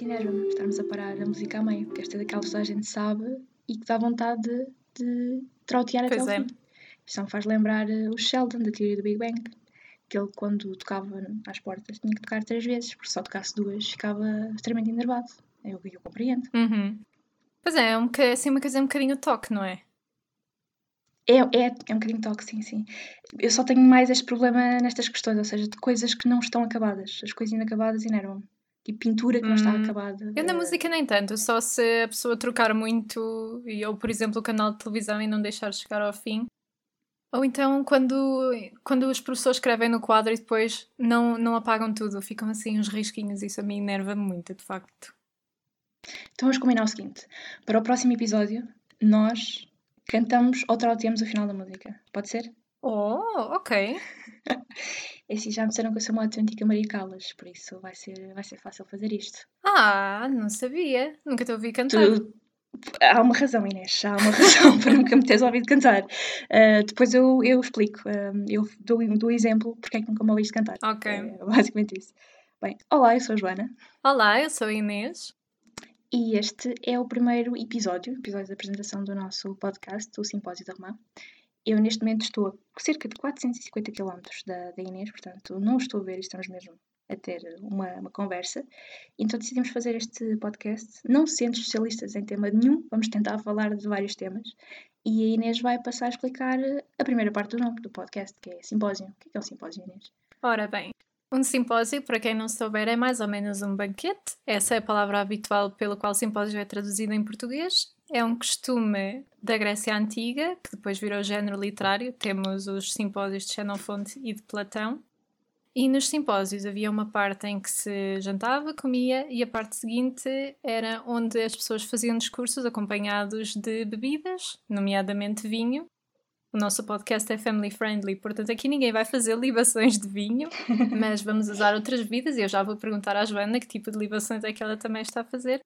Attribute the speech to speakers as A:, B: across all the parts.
A: Enerva-me, estarmos a parar a música a meio, porque esta é daquela que a gente sabe e que dá vontade de, de trautear até
B: Pois
A: ao
B: é.
A: fim. Isto me faz lembrar eh, o Sheldon, da teoria do Big Bang, que ele, quando tocava às portas, tinha que tocar três vezes, porque se só tocasse duas ficava extremamente enervado. Eu, eu compreendo.
B: Uhum. Pois é, é um assim uma coisa um bocadinho toque, não é?
A: É, é, é um bocadinho toque, sim, sim. Eu só tenho mais este problema nestas questões, ou seja, de coisas que não estão acabadas. As coisas inacabadas enervam-me. Tipo pintura que não está
B: Hum.
A: acabada.
B: Eu na música nem tanto, só se a pessoa trocar muito, e ou por exemplo o canal de televisão e não deixar chegar ao fim. Ou então quando, quando os professores escrevem no quadro e depois não, não apagam tudo, ficam assim uns risquinhos, isso a mim enerva-me muito, de facto.
A: Então vamos combinar o seguinte: para o próximo episódio, nós cantamos ou trauteamos o final da música. Pode ser?
B: Oh, ok.
A: Assim, já me disseram que eu sou uma autêntica Maria Callas, por isso vai ser, vai ser fácil fazer isto.
B: Ah, não sabia. Nunca te ouvi cantar.
A: Tu- Há uma razão, Inês, há uma razão para nunca me teres ouvido cantar. Ah, depois eu, eu explico, ah, eu dou, dou exemplo porque é que nunca me ouviste cantar.
B: Ok.
A: É basicamente isso. Bem, olá, eu sou a Joana
B: Olá, eu sou a Inês.
A: E este é o primeiro episódio, episódio de apresentação do nosso podcast, o Simpósio da Romã. Eu neste momento estou a cerca de 450 km da, da Inês, portanto não estou a ver estamos mesmo a ter uma, uma conversa. Então decidimos fazer este podcast, não sendo especialistas em tema nenhum, vamos tentar falar de vários temas. E a Inês vai passar a explicar a primeira parte do nome do podcast, que é simpósio. O que é, é um simpósio, Inês?
B: Ora bem, um simpósio, para quem não souber, é mais ou menos um banquete. Essa é a palavra habitual pelo qual simpósio é traduzido em português. É um costume da Grécia Antiga, que depois virou género literário. Temos os simpósios de Xenofonte e de Platão. E nos simpósios havia uma parte em que se jantava, comia, e a parte seguinte era onde as pessoas faziam discursos acompanhados de bebidas, nomeadamente vinho. O nosso podcast é family friendly, portanto aqui ninguém vai fazer libações de vinho, mas vamos usar outras bebidas e eu já vou perguntar à Joana que tipo de libações é que ela também está a fazer.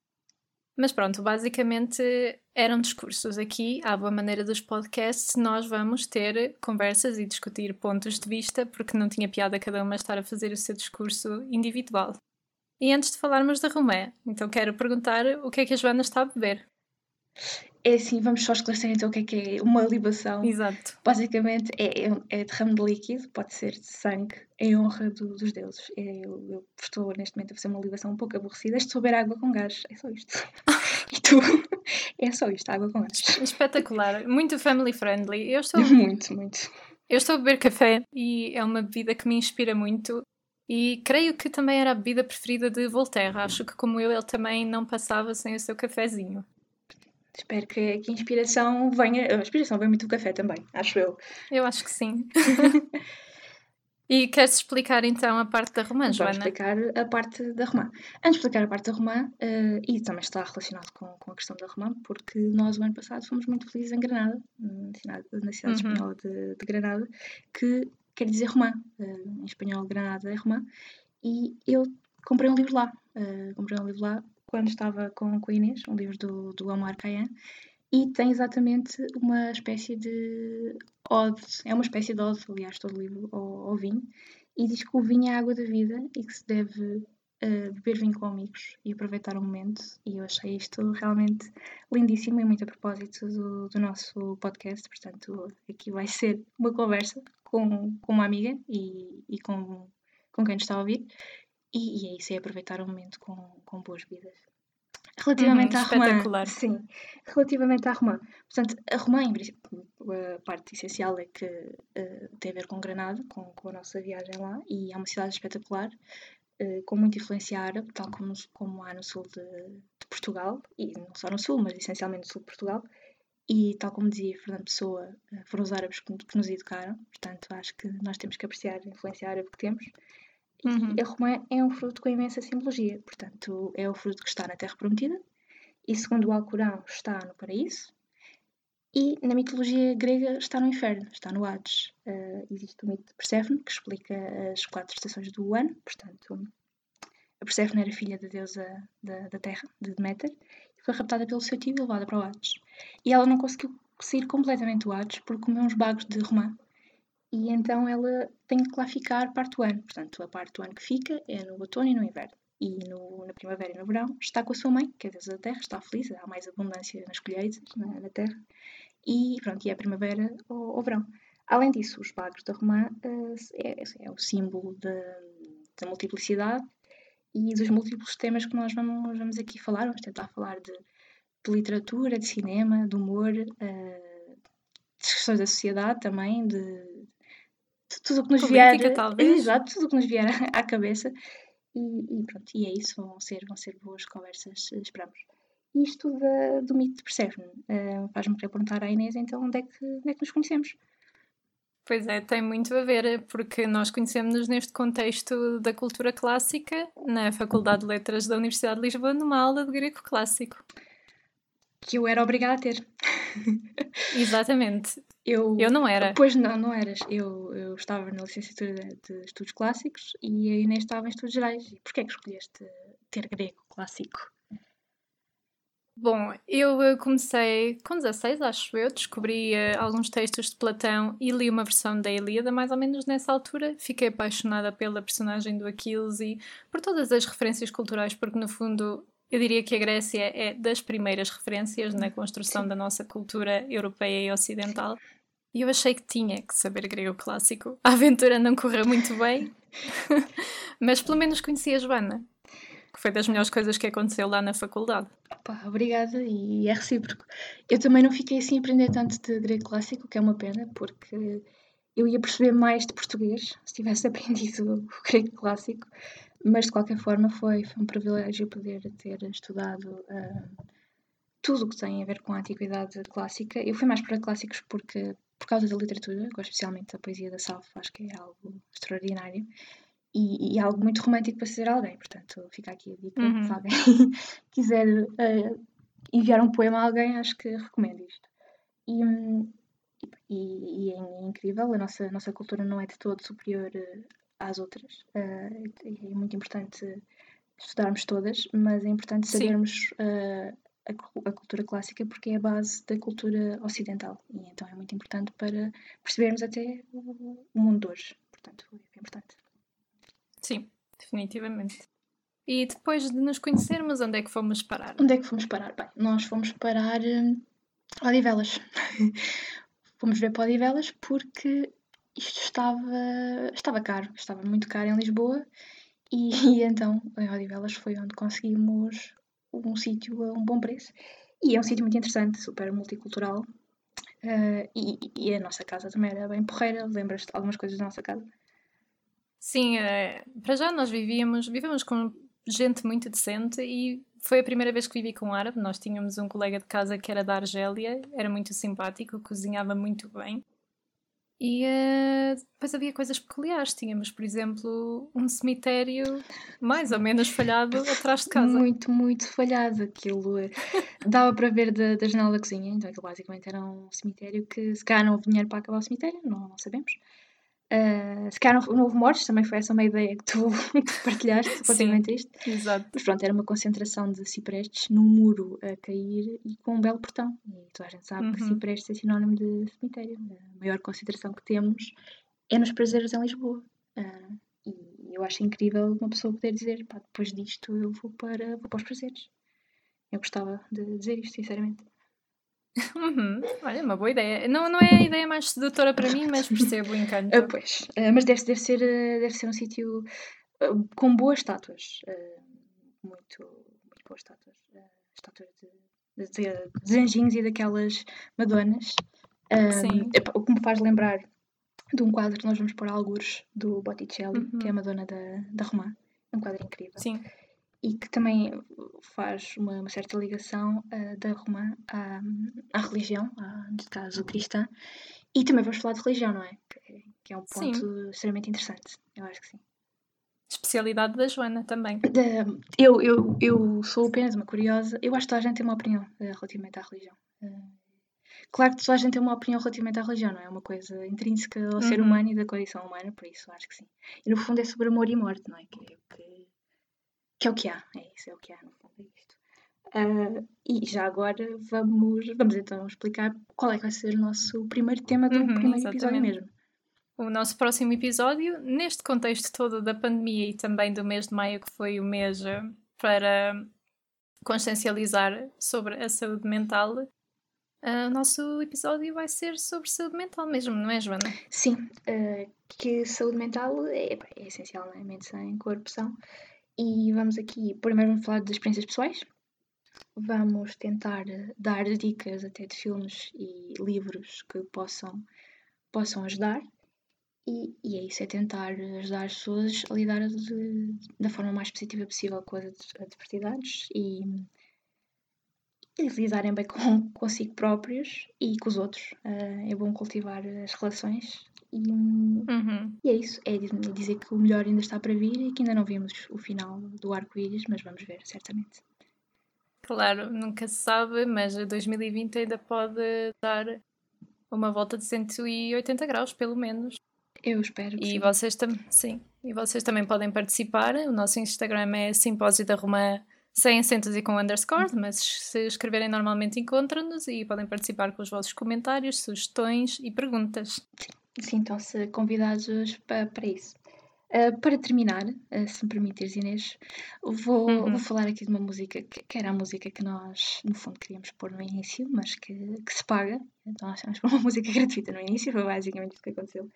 B: Mas pronto, basicamente eram discursos. Aqui, à boa maneira dos podcasts, nós vamos ter conversas e discutir pontos de vista, porque não tinha piada cada uma estar a fazer o seu discurso individual. E antes de falarmos da Romé, então quero perguntar o que é que a Joana está a beber.
A: É assim, vamos só esclarecer então o que é que é uma libação.
B: Exato.
A: Basicamente é, é, é derrame de líquido, pode ser de sangue, em honra do- dos deuses. É, Eu, eu estou neste momento a fazer uma libação um pouco aborrecida. Estou a beber água com gás, é só isto. e tu? É só isto, água com gás.
B: Espetacular, muito family friendly. Eu estou
A: Muito, muito.
B: Eu estou a beber café e é uma bebida que me inspira muito. E creio que também era a bebida preferida de Voltaire. Acho que, como eu, ele também não passava sem o seu cafezinho.
A: Espero que, que a inspiração venha. A inspiração vem muito do café também, acho eu.
B: Eu acho que sim. e queres explicar então a parte da romã,
A: Vamos
B: Joana?
A: explicar a parte da romã. Antes de explicar a parte da romã, eh, e também está relacionado com, com a questão da romã, porque nós o ano passado fomos muito felizes em Granada, na cidade,
B: Uhum.
A: espanhola de, de Granada, que quer dizer romã. Eh, em espanhol, Granada é romã. E eu comprei um livro lá. eh, comprei um livro lá quando estava com, com Inês, um livro do, do Omar Khayyam, e tem exatamente uma espécie de ode, é uma espécie de ode, aliás, todo o livro ao, ao vinho, e diz que o vinho é a água da vida e que se deve eh, beber vinho com amigos e aproveitar o momento. E eu achei isto realmente lindíssimo e muito a propósito do, do nosso podcast. Portanto, aqui vai ser uma conversa com, com uma amiga e, e com, com quem nos está a ouvir. E, e é isso, é aproveitar o momento com, com boas bebidas. Relativamente
B: Uhum,
A: à romã, sim, relativamente à romã, portanto, a romã, em princípio, a parte essencial é que eh, tem a ver com Granada, com, com a nossa viagem lá, e é uma cidade espetacular, eh, com muita influência árabe, tal como, como há no sul de, de Portugal, e não só no sul, mas essencialmente no sul de Portugal, e tal como dizia Fernando Pessoa, eh, foram os árabes que, que nos educaram, portanto, acho que nós temos que apreciar a influência árabe que temos,
B: Uhum.
A: a romã é um fruto com imensa simbologia. Portanto, é o fruto que está na Terra Prometida e, segundo o Alcorão, está no paraíso. E na mitologia grega está no inferno, está no Hades. Eh, existe o mito de Perséfone, que explica as quatro estações do ano. Portanto, a Perséfone era filha da deusa da, da terra, de Deméter, e foi raptada pelo seu tio e levada para o Hades. E ela não conseguiu sair completamente do Hades porque comeu uns bagos de romã. E então ela tem que lá ficar parte do ano. Portanto, a parte do ano que fica é no outono e no inverno. E no, na primavera e no verão está com a sua mãe, que é a deusa da terra, está feliz, há mais abundância nas colheitas, na, na terra. E pronto, e é a primavera ou, ou verão. Além disso, os bagos da romã uh, é, é, o símbolo da multiplicidade e dos múltiplos temas que nós vamos, vamos aqui falar. Vamos tentar falar de, de literatura, de cinema, de humor, uh, de questões da sociedade também, de tudo o que nos vier. Exato, tudo o que nos vier à cabeça. E, e, pronto, e é isso, vão ser, vão ser boas conversas, esperamos. Isto da, do mito de Persephone uh, faz-me querer perguntar à Inês então onde é que, onde é que nos conhecemos?
B: Pois é, tem muito a ver, porque nós conhecemos-nos neste contexto da cultura clássica na Faculdade de Letras da Universidade de Lisboa, numa aula de grego clássico.
A: Que eu era obrigada a ter.
B: Exatamente.
A: Eu,
B: Eu não era.
A: Pois não, não eras. Eu, eu estava na licenciatura de, de Estudos Clássicos e a Inês estava em Estudos Gerais. E porquê é que escolheste ter grego clássico?
B: Bom, eu eh, comecei com 16, acho eu, descobri eh, alguns textos de Platão e li uma versão da Ilíada, mais ou menos nessa altura. Fiquei apaixonada pela personagem do Aquiles e por todas as referências culturais, porque no fundo eu diria que a Grécia é das primeiras referências na construção da nossa cultura europeia e ocidental. E eu achei que tinha que saber grego clássico. A aventura não correu muito bem, mas pelo menos conheci a Joana, que foi das melhores coisas que aconteceu lá na faculdade.
A: Pá, obrigada e é recíproco. Eu também não fiquei assim a aprender tanto de grego clássico, que é uma pena, porque eu ia perceber mais de português se tivesse aprendido o grego clássico, mas de qualquer forma foi, foi um privilégio poder ter estudado uh, tudo o que tem a ver com a antiguidade clássica. Eu fui mais para clássicos porque, por causa da literatura, gosto especialmente da poesia da Salvo, acho que é algo extraordinário. E, e, algo muito romântico para ser alguém, portanto, fica aqui a dica.
B: Uhum.
A: Se alguém quiser uh, enviar um poema a alguém, acho que recomendo isto. E, hum, e, e é incrível, a nossa, a nossa cultura não é de todo superior uh, às outras. Uh, é muito importante estudarmos todas, mas é importante sabermos uh, a, a cultura clássica porque é a base da cultura ocidental. E então é muito importante para percebermos até o, o mundo de hoje. Portanto, é importante.
B: Sim, definitivamente. E depois de nos conhecermos, onde é que fomos parar?
A: Onde é que fomos parar? Bem, nós fomos parar hum, Odivelas. fomos ver para Odivelas porque isto estava, estava caro, estava muito caro em Lisboa e, e então em Odivelas foi onde conseguimos um sítio a um bom preço. E é um sítio muito interessante, super multicultural. eh, e, e a nossa casa também era bem porreira. Lembras-te algumas coisas da nossa casa?
B: Sim, eh, para já nós vivíamos, vivemos com gente muito decente e foi a primeira vez que vivi com um árabe. Nós tínhamos um colega de casa que era da Argélia, era muito simpático, cozinhava muito bem. E eh, depois havia coisas peculiares. Tínhamos, por exemplo, um cemitério mais ou menos falhado atrás de casa.
A: Muito, muito falhado. Aquilo dava para ver da, da janela da cozinha. Então aquilo basicamente era um cemitério que se calhar não houve dinheiro para acabar o cemitério, não, não sabemos. Ah, se calhar não houve mortes, também foi essa uma ideia que tu, que partilhaste relativamente a isto.
B: Exato.
A: Mas pronto, era uma concentração de ciprestes num muro a cair e com um belo portão. E toda a gente sabe que
B: Uhum.
A: ciprestes é sinónimo de cemitério. A maior concentração que temos é nos prazeres em Lisboa. Ah, e eu acho incrível uma pessoa poder dizer, pá, depois disto eu vou para, vou para os prazeres. Eu gostava de dizer isto, sinceramente.
B: Uhum. Olha, uma boa ideia. Não, não é a ideia mais sedutora para mim, mas percebo o encanto.
A: Ah, pois, Ah, mas deve, deve, ser, ah, deve ser um sítio com boas estátuas. muito, muito boas estátuas. estátuas de, de, de- anjinhos e daquelas madonas.
B: Sim.
A: o que me faz lembrar de um quadro que nós vamos pôr a algures do Botticelli, que é a
B: Uhum.
A: Madonna da, da Romã. É um quadro incrível.
B: Sim.
A: E que também faz uma, uma certa ligação ah, da Romã à, à religião, à, neste caso cristã. E também vamos falar de religião, não é? Que, que é um
B: Sim.
A: ponto extremamente interessante. Eu acho que sim.
B: Especialidade da Joana também.
A: Da- eu, eu, eu sou apenas uma curiosa. Eu acho que toda a gente tem uma opinião eh, relativamente à religião. Eh, claro que toda a gente tem uma opinião relativamente à religião, não é? É uma coisa intrínseca ao ser
B: Uhum.
A: humano e da condição humana, por isso acho que sim. E no fundo é sobre amor e morte, não é? Que é que, que, é, o que há. É isso, é o que há, no fundo, é isto. Uh, e já agora vamos, vamos então explicar qual é que vai ser o nosso primeiro tema do
B: Uhum,
A: primeiro
B: exatamente.
A: episódio mesmo.
B: O nosso próximo episódio, neste contexto todo da pandemia e também do mês de maio, que foi o mês eh, para consciencializar sobre a saúde mental, eh, o nosso episódio vai ser sobre saúde mental mesmo, não é, Joana?
A: Sim, uh, que saúde mental é, é essencial, não é? Mente sem corpo são. E vamos aqui, primeiro vamos falar de experiências pessoais. Vamos tentar eh, dar dicas até de filmes e livros que possam, possam ajudar. E, e é isso, é tentar ajudar as pessoas a lidar de- da forma mais positiva possível com as ad- adversidades e, e lidarem bem com, consigo próprios e com os outros. Uh, é bom cultivar as relações e,
B: Uhum.
A: e é isso, é diz- dizer que o melhor ainda está para vir e que ainda não vimos o final do arco-íris, mas vamos ver, certamente.
B: Claro, nunca se sabe, mas 2020 ainda pode dar uma volta de 180 graus, pelo menos.
A: Eu espero que
B: E
A: sim.
B: vocês também, sim, e vocês também podem participar. O nosso Instagram é Simpósio da Romã sem acentos e com underscore, mas se escreverem normalmente encontram-nos e podem participar com os vossos comentários, sugestões e perguntas.
A: Sintam-se convidados para, para isso. Uh, para terminar, uh, se me permitires, Inês, vou,
B: Uhum.
A: vou falar aqui de uma música que, que era a música que nós, no fundo, queríamos pôr no início, mas que, que se paga. Então, nós temos uma música gratuita no início, foi basicamente isso que aconteceu.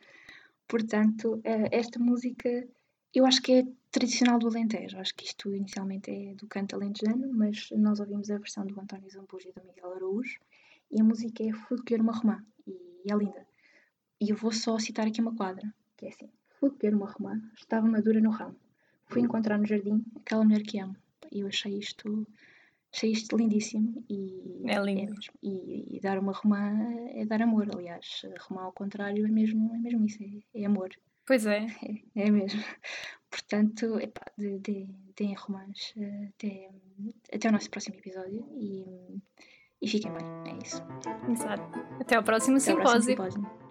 A: Portanto, uh, esta música eu acho que é tradicional do Alentejo. Acho que isto inicialmente é do canto alentejano, mas nós ouvimos a versão do António Zambujo e do Miguel Araújo e a música é Folclore Marromã e é linda. E eu vou só citar aqui uma quadra, que é assim. Fui beber uma romã, estava madura no ramo. Fui encontrar no jardim aquela mulher que amo. E eu achei isto, achei isto lindíssimo. E,
B: É lindo.
A: mesmo. E, e dar uma romã é dar amor. Aliás, romã ao contrário é mesmo, é mesmo isso, é, é amor.
B: Pois é,
A: É, é mesmo. Portanto, epá, de, de, deem romãs eh, até, até o nosso próximo episódio e, e fiquem bem. É isso.
B: exato. Até ao próximo
A: Até ao próximo
B: simpósio.
A: simpósio.